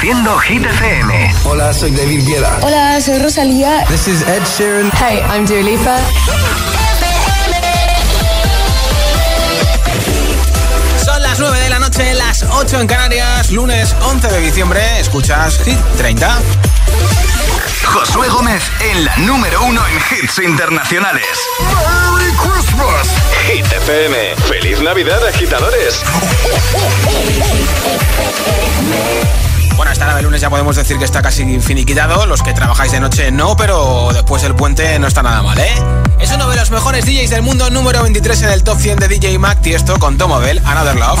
Hit FM. Hola, soy David Guetta. Hola, soy Rosalía. This is Ed Sheeran. Hey, I'm Dua Lipa. Son las 9 de la noche, las 8 en Canarias, lunes 11 de diciembre. Escuchas Hit 30. Josué Gómez en la número uno en hits internacionales. ¡Merry Christmas! Hit FM. ¡Feliz Navidad, agitadores! Bueno, esta de lunes ya podemos decir que está casi finiquitado. Los que trabajáis de noche no, pero después el puente no está nada mal, ¿eh? Es uno de los mejores DJs del mundo, número 23 en el top 100 de DJ Mac Tiesto con Tomobel, Another Love.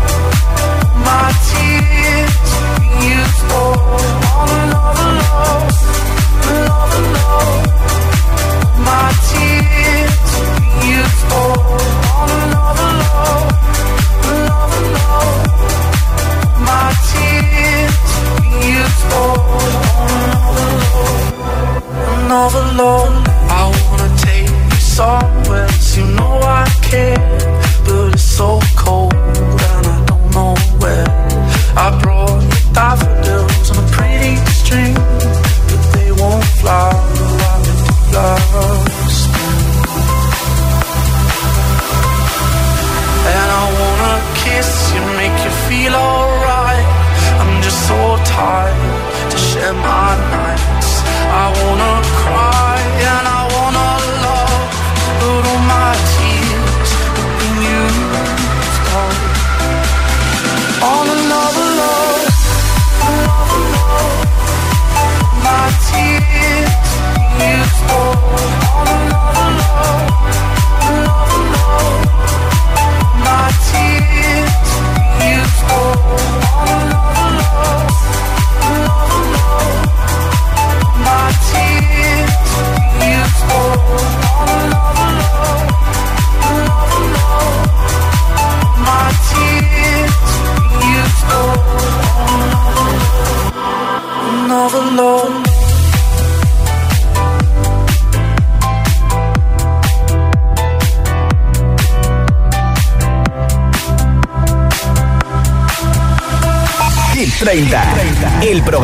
My tears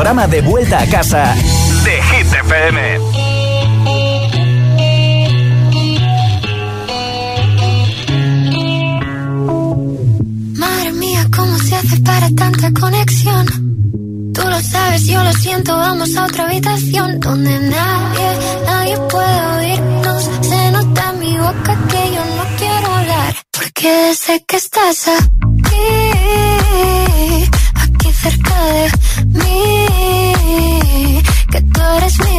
de vuelta a casa de Hit FM. Madre mía, ¿cómo se hace para tanta conexión? Tú lo sabes, yo lo siento, vamos a otra habitación donde nadie, nadie puede oírnos. Se nota en mi boca que yo no quiero hablar, porque sé que estás aquí, aquí cerca de mí, que tú eres mi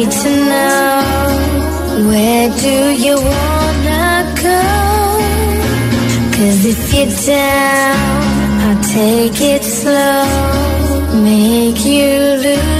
need to know where do you wanna go? Cause if you're down, I'll take it slow, make you lose.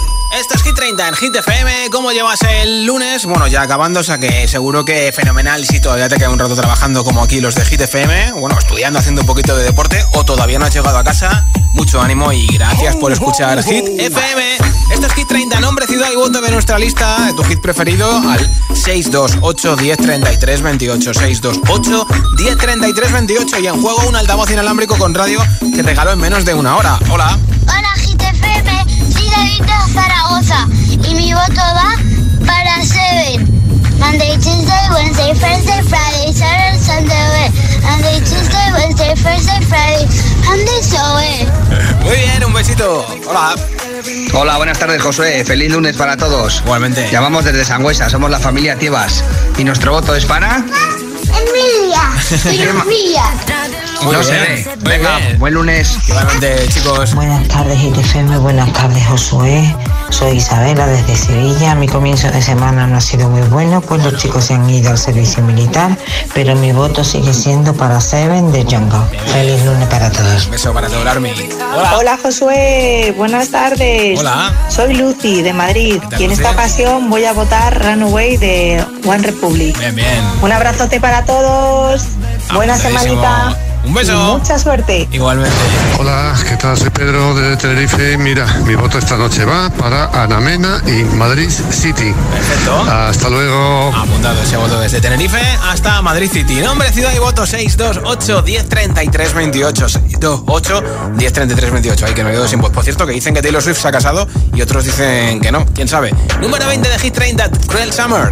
Esto es Hit 30 en Hit FM. ¿Cómo llevas el lunes? Bueno, ya acabando, o sea que seguro que fenomenal si todavía te queda un rato trabajando como aquí los de Hit FM. Bueno, estudiando, haciendo un poquito de deporte o todavía no has llegado a casa. Mucho ánimo y gracias por escuchar Hit FM. Esto es Hit 30, nombre, ciudad y voto de nuestra lista de tu hit preferido al 628 1033 28. 628 1033 28 y en juego un altavoz inalámbrico con radio que regaló en menos de una hora. Hola. De Zaragoza y mi voto va para Seven. Monday, Tuesday, Wednesday, Thursday, Friday, Saturday, Sunday, Monday, Tuesday, Wednesday, Thursday, Friday, Monday, so Muy bien, un besito. Hola. Hola, buenas tardes, Josué. Feliz lunes para todos. Igualmente. Llamamos desde Sangüesa, somos la familia Tiebas. ¿Y nuestro voto es para? Emilia. Soy Emilia. no se ve. Venga, buen lunes. Igualmente, chicos. Buenas tardes, ITFM. Buenas tardes, Josué. Soy Isabela desde Sevilla. Mi comienzo de semana no ha sido muy bueno, pues los chicos se han ido al servicio militar, pero mi voto sigue siendo para Seven de Jungle. Feliz lunes para todos. beso para todo Army. Hola. Hola Josué, buenas tardes. Hola. Soy Lucy de Madrid y en esta ocasión voy a votar Runaway de One Republic. Bien, bien. Un abrazote para todos. Buena semanita. Un beso. mucha suerte. Igualmente. Hola, ¿qué tal? Soy Pedro de Tenerife. Mira, mi voto esta noche va para Anamena y Madrid City. Perfecto. Hasta luego. Apuntado ese voto desde Tenerife hasta Madrid City. Nombre, ciudad y voto 628 1033 28. 628 1033 28. Hay que me quedo sin voz. Por cierto, que dicen que Taylor Swift se ha casado y otros dicen que no. ¿Quién sabe? Número 20 de Hit 30, Cruel Summer.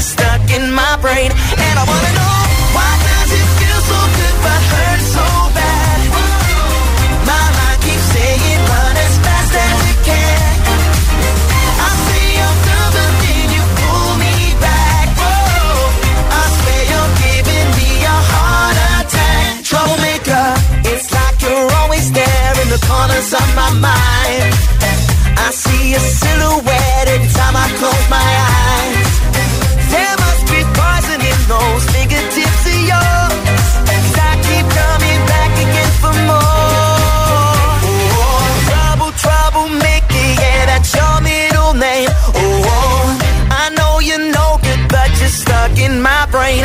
Good, stuck in my brain. And I wanna know why does it feel so good but hurt so bad? My mind keeps saying run as fast as you can. I say I'm done, but then you pull me back. Whoa, I swear you're giving me a heart attack. Troublemaker, it's like you're always there in the corners of my mind. I see a silhouette every time I close my eyes. in my brain.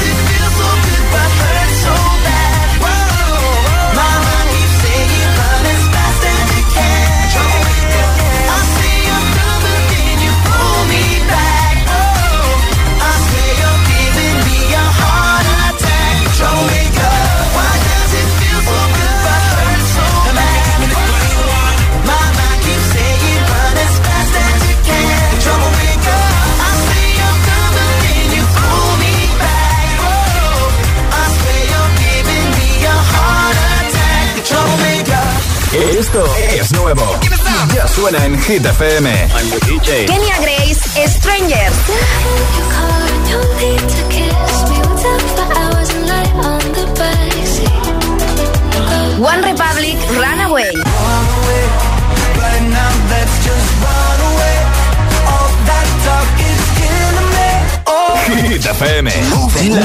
suena en Hit FM. I'm the DJ. Kenya Grace, Strangers. One Republic, Runaway. Hit FM.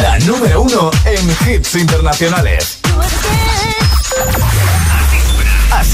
La número uno en hits internacionales.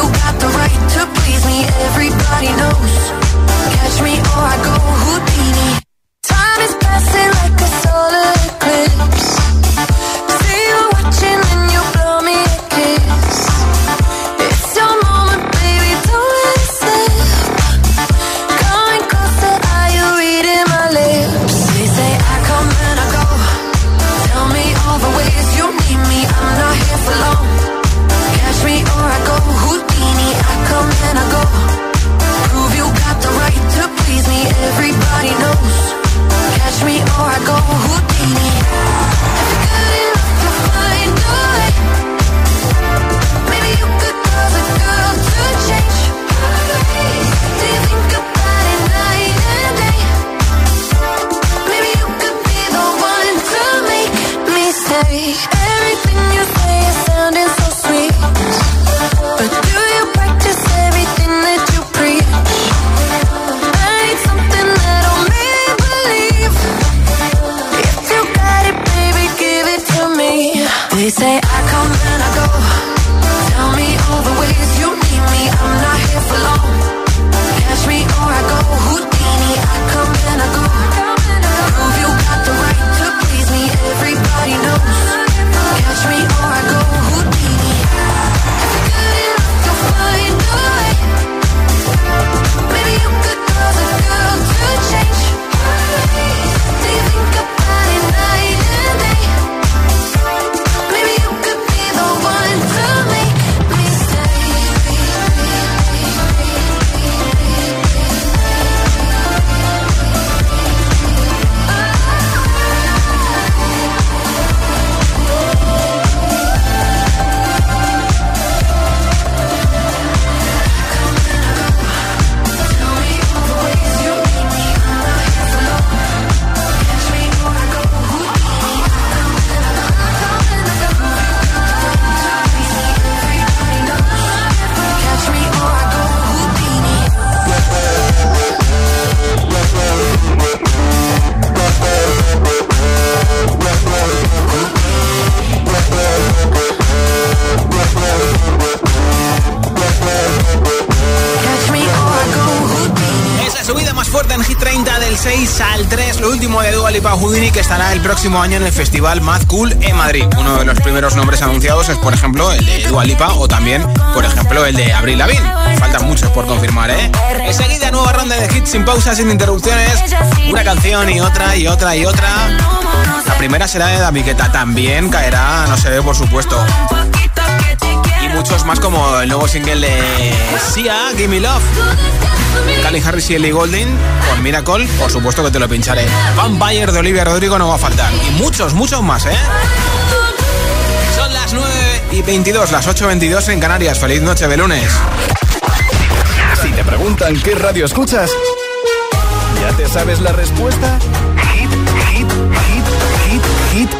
You got the right to please me. Everybody knows. Catch me or I go Houdini. Time is passing like a solar eclipse. Lipa Houdini que estará el próximo año en el festival Mad Cool en Madrid. Uno de los primeros nombres anunciados es, por ejemplo, el de Dua Lipa o también, por ejemplo, el de Abril Lavigne. Faltan muchos por confirmar, ¿eh? Enseguida, nueva ronda de hits sin pausas, sin interrupciones. Una canción y otra y otra y otra. La primera será de David Guetta. También caerá, no se ve, por supuesto y muchos más como el nuevo single de Sia, Gimme Love. Callie Harris y Ellie Golding con Miracle, por supuesto que te lo pincharé. Vampire de Olivia Rodrigo no va a faltar. Y muchos, muchos más, ¿eh? Son las 9 y 22, las 8 y 22 en Canarias. Feliz noche de lunes. Si te preguntan qué radio escuchas, ¿ya te sabes la respuesta? Hit, hit, hit, hit, hit.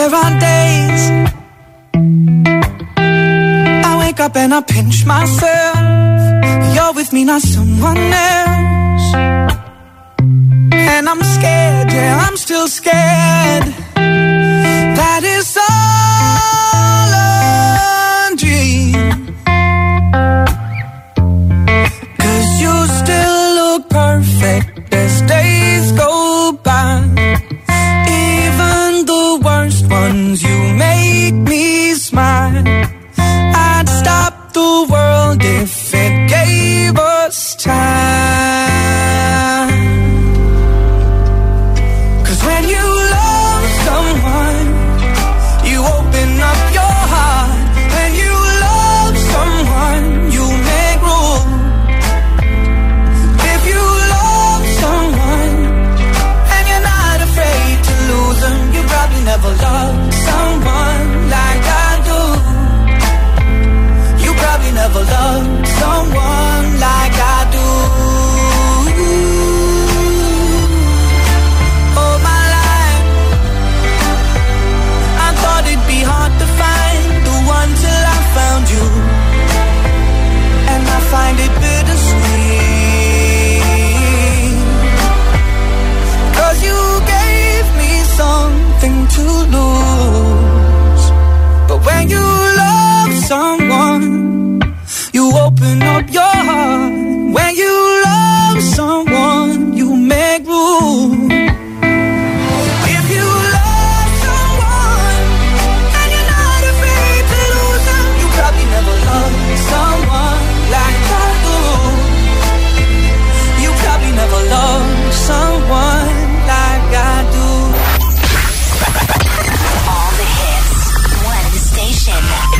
There are days I wake up and I pinch myself. You're with me, not someone else. And I'm scared, yeah, I'm still scared.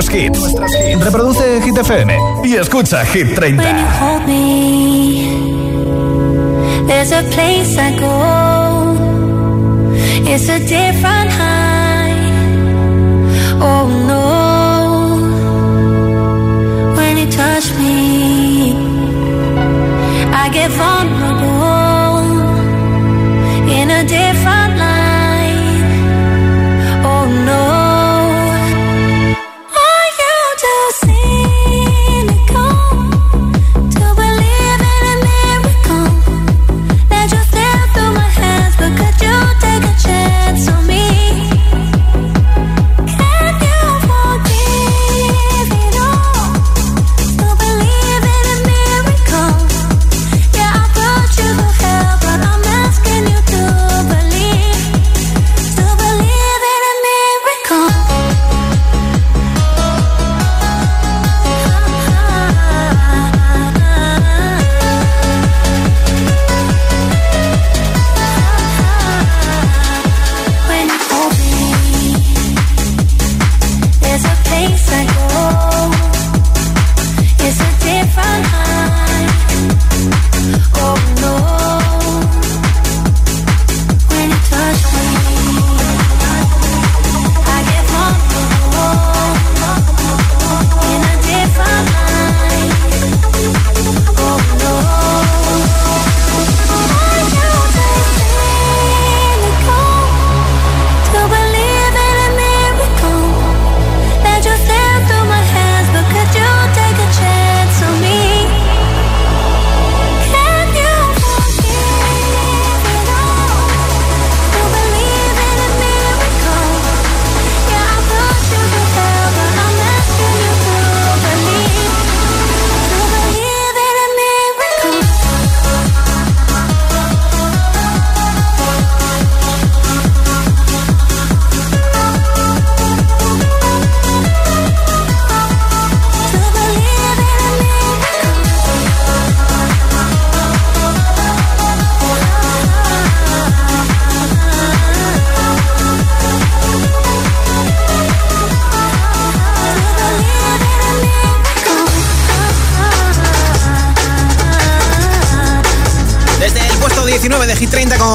nuestros hits. Reproduce Hit FM y escucha Hit 30.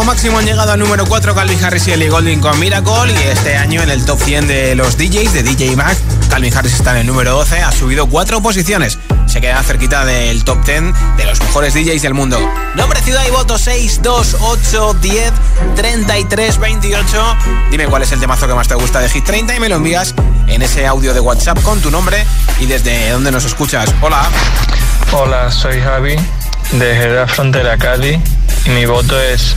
máximo han llegado al número 4 Calvin Harris y Ellie Golding con Miracle y este año en el top 100 de los DJs de DJ Mag, Calvin Harris está en el número 12, ha subido 4 posiciones. Se queda cerquita del top 10 de los mejores DJs del mundo. Nombre, ciudad y voto 6, Dime cuál es el temazo que más te gusta de Hit 30 y me lo envías en ese audio de WhatsApp con tu nombre y desde dónde nos escuchas. Hola. Hola, soy Javi de Gerard Frontera Cádiz y mi voto es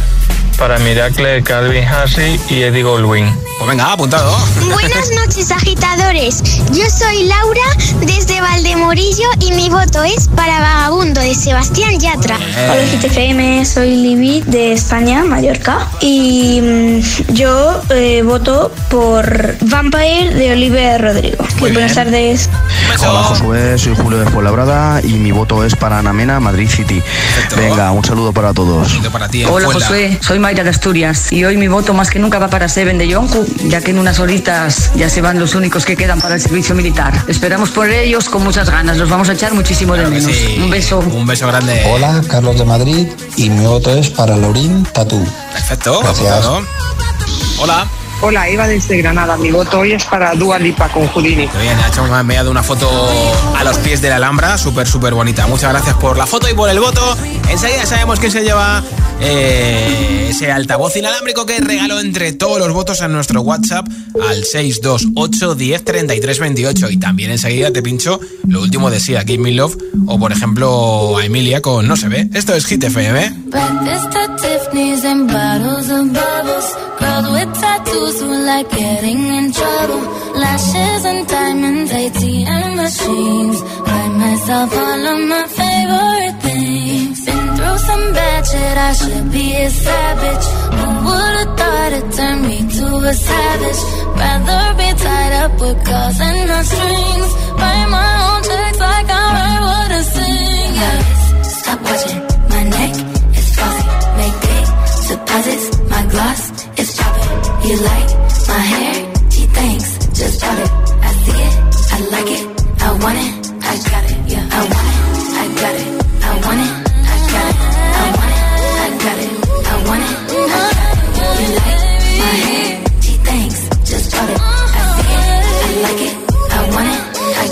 para Miracle de Calvin Harris y Eddie Goldwyn. Pues venga, apuntado. Buenas noches, agitadores. Yo soy Laura desde Valdemorillo y mi voto es para Vagabundo de Sebastián Yatra. Hola GTFM, soy Libby de España, Mallorca. Y mm, yo eh, voto por Vampire de Oliver Rodrigo. Buenas tardes. Hola Josué, soy Julio de Fuenlabrada y mi voto es para Ana Mena, Madrid City. Venga, un saludo para todos. Para ti, Hola Josué, soy Mayra de Asturias y hoy mi voto más que nunca va para Seven de Yonku, ya que en unas horitas ya se van los únicos que quedan para el servicio militar. Esperamos por ellos con muchas ganas, los vamos a echar muchísimo de menos. Un beso. Un beso grande. Hola, Carlos de Madrid y mi voto es para Laurín Tatú. Perfecto. Gracias. Hola. Hola, Eva desde Granada. Mi voto hoy es para Dua Lipa con Houdini. Muy bien, ha hecho me ha enviado una foto a los pies de la Alhambra, súper, súper bonita. Muchas gracias por la foto y por el voto. Enseguida sabemos quién se lleva eh, ese altavoz inalámbrico que regaló entre todos los votos en nuestro WhatsApp al 628 10 33 28. Y también enseguida te pincho lo último de Give Me Love, o por ejemplo a Emilia con No se ve. Esto es Hit FM. Shit, I should be a savage. Who would've thought it turned me to a savage? Rather be tied up with calls and no strings. Write my own checks like I what sing. Stop watching my neck, it's flossy. Make big deposits, my gloss is popping. You like my hair? Gee, thanks, just bought it. I see it, I like it, I want it, I got it. Yeah, I want it, I got it, I want it,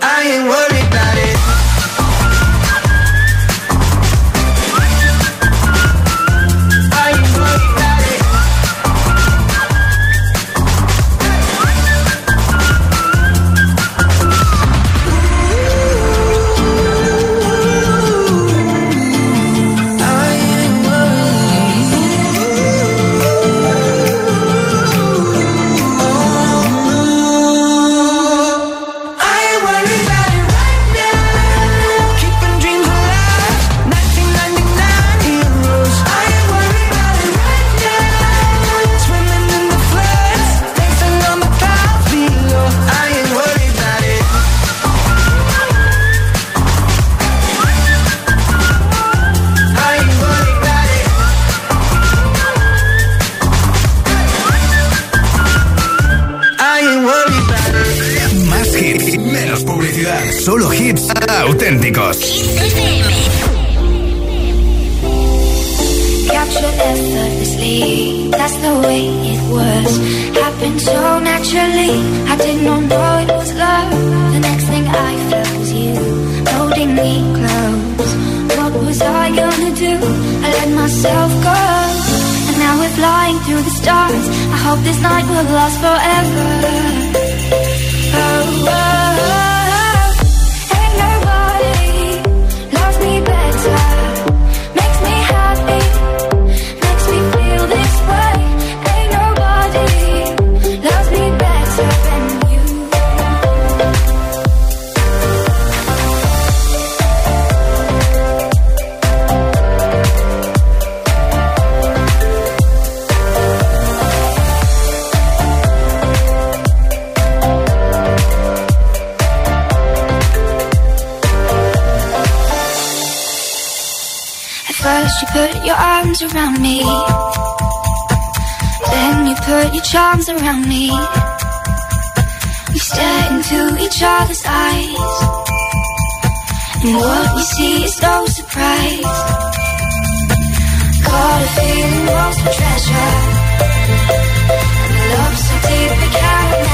I ain't worried. put your arms around me. Then you put your charms around me. We stare into each other's eyes. And what we see is no surprise. Caught a feeling lost for treasure. Love so deep we can't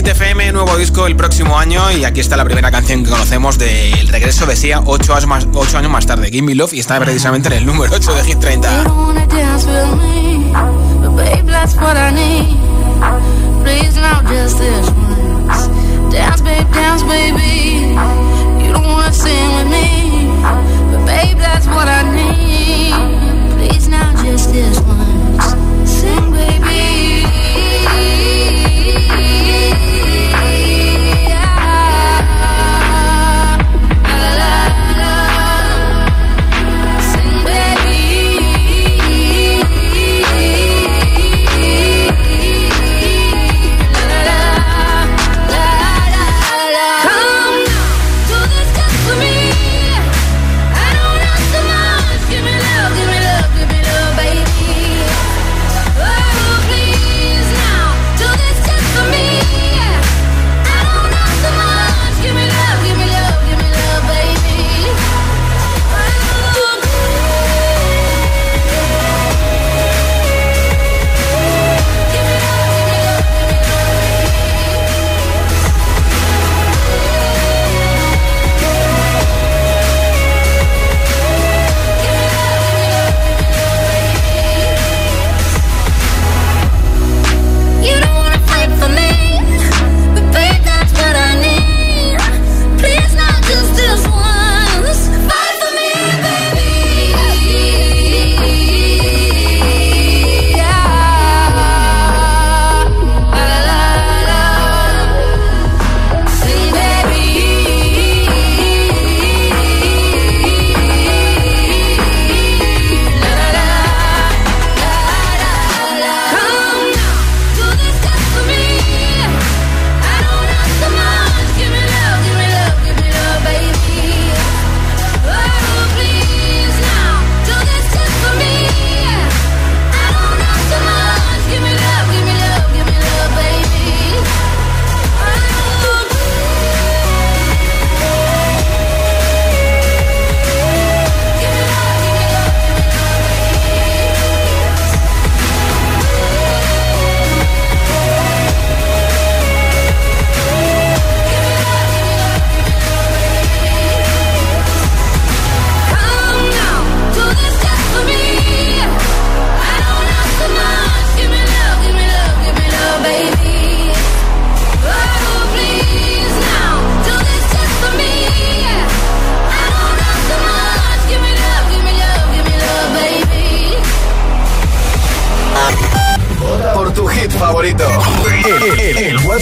Hit FM, nuevo disco el próximo año y aquí está la primera canción que conocemos del de regreso de Sia 8 años, más, 8 años más tarde, Gimme Love y está precisamente en el número 8 de Hit 30. Please now just this one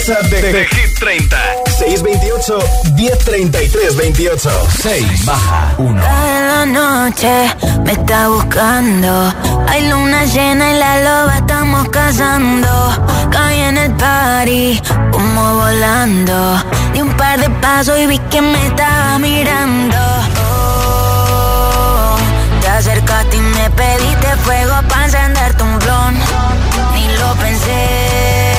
WhatsApp de, de Hit 30. 628 1033 28. 6 baja 1. Cada noche me está buscando. Hay luna llena y la loba estamos cazando. Caí en el party, como volando. Di un par de pasos y vi que me estaba mirando. Oh, te acercaste y me pediste fuego para encenderte un blon. Ni lo pensé.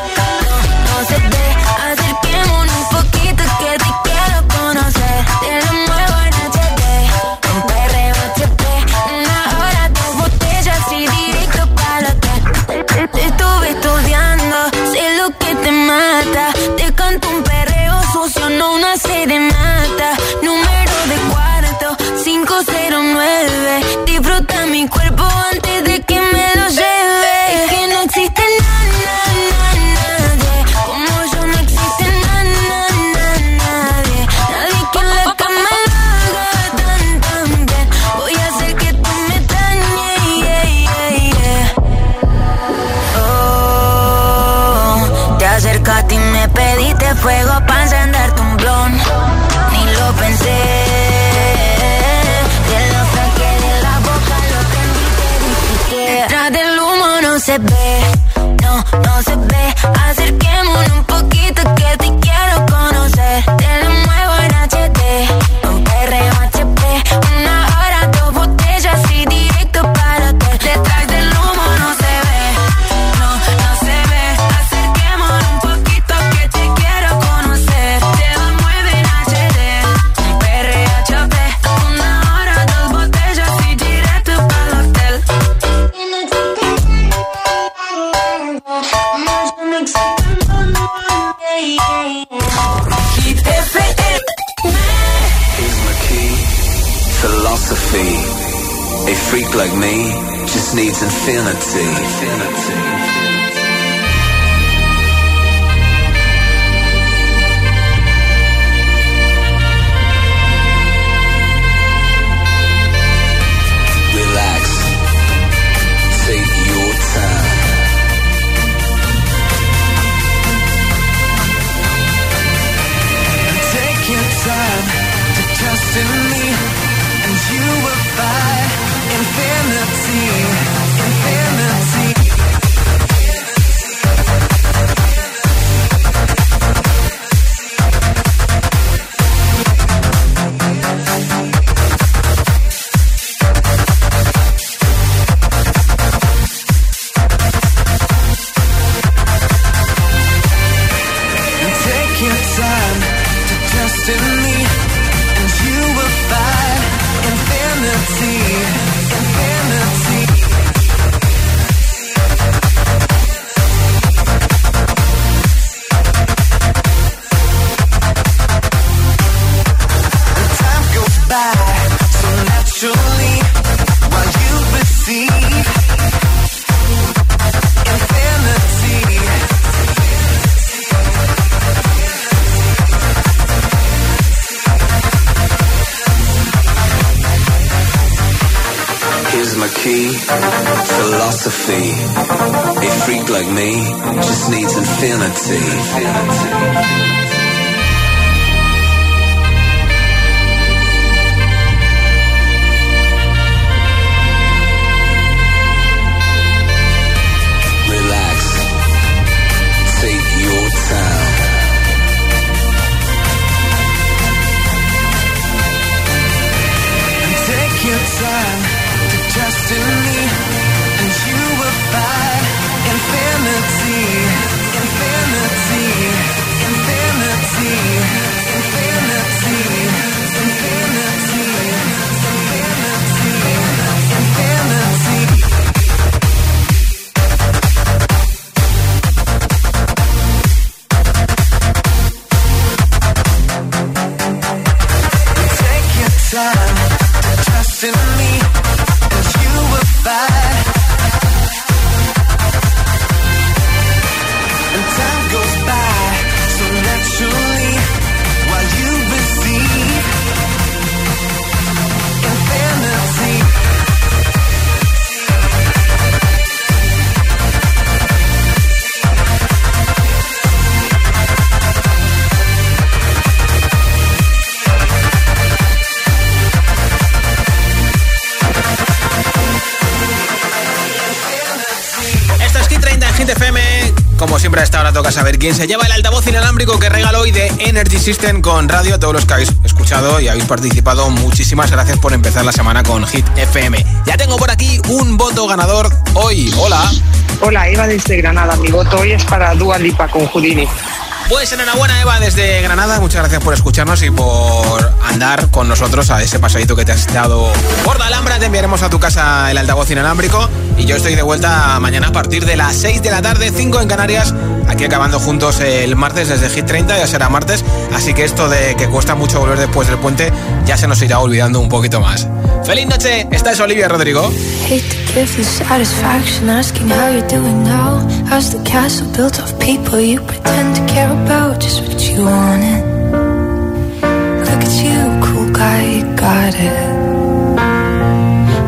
Mi cuerpo antes de que me infinity. Infinity. Quién se lleva el altavoz inalámbrico que regaló hoy de Energy System con radio. Todos los que habéis escuchado y habéis participado, muchísimas gracias por empezar la semana con Hit FM. Ya tengo por aquí un voto ganador hoy. Hola. Hola, Eva desde Granada. Mi voto hoy es para Dua Lipa con Houdini. Pues enhorabuena Eva desde Granada, muchas gracias por escucharnos y por andar con nosotros a ese pasadito que te has dado por la Alhambra. Te enviaremos a tu casa el altavoz inalámbrico y yo estoy de vuelta mañana a partir de las 6 de la tarde, 5 en Canarias, aquí acabando juntos el martes desde Hit 30, ya será martes, así que esto de que cuesta mucho volver después del puente ya se nos irá olvidando un poquito más. ¡Feliz noche! Esta es Olivia Rodrigo. got it.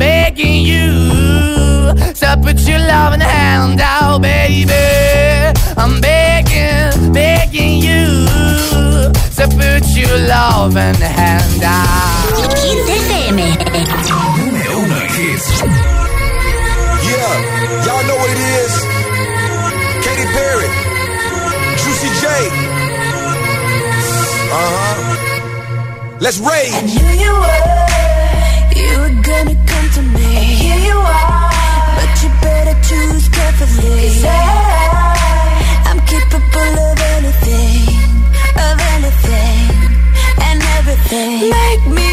begging you So put your love in the hand out, baby. I'm begging, begging you So put your love in the hand out. Número uno en hits. Yeah, y'all know what it is. Katy Perry, Juicy J. Uh huh. Let's rage. I knew you were, to me. And here you are, but you better choose carefully. 'Cause I, I'm capable of anything, of anything, and everything. Make me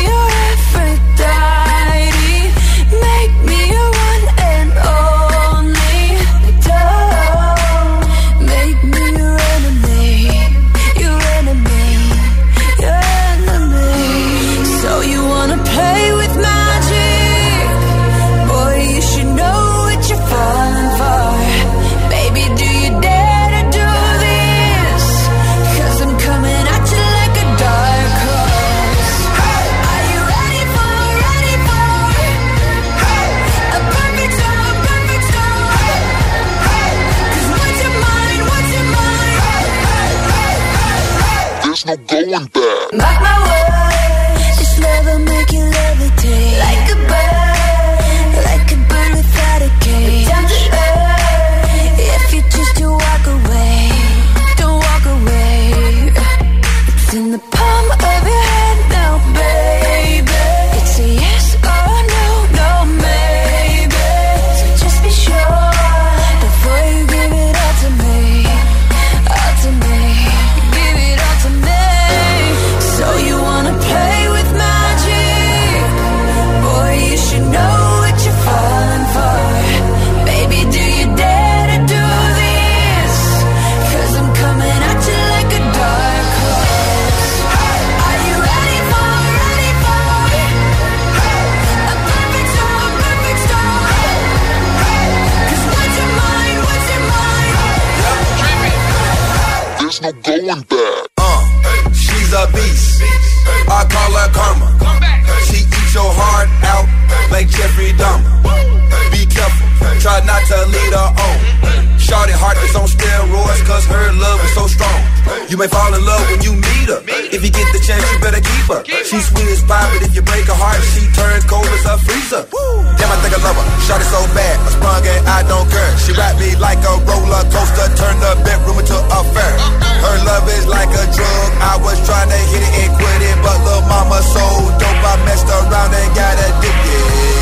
going back. My words, Shorty heart is on steroids, cause her love is so strong. You may fall in love when you meet her. If you get the chance, you better keep her. She sweet as pie, but if you break her heart, she turn cold as a freezer. Damn, I think I love her. Shorty so bad, I sprung and I don't care. She wrapped me like a roller coaster, turned the bedroom into a fair. Her love is like a drug. I was trying to hit it and quit it, but little mama so dope, I messed around and got addicted.